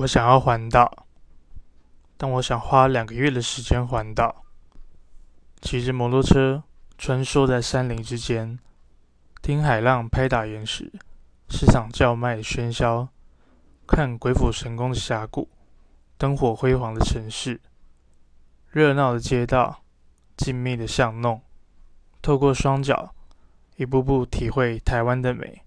我想要环岛，但我想花两个月的时间环岛。骑着摩托车穿梭在山林之间，听海浪拍打岩石，市场叫卖喧嚣，看鬼斧神工的峡谷，灯火辉煌的城市，热闹的街道，静谧的巷弄，透过双脚，一步步体会台湾的美。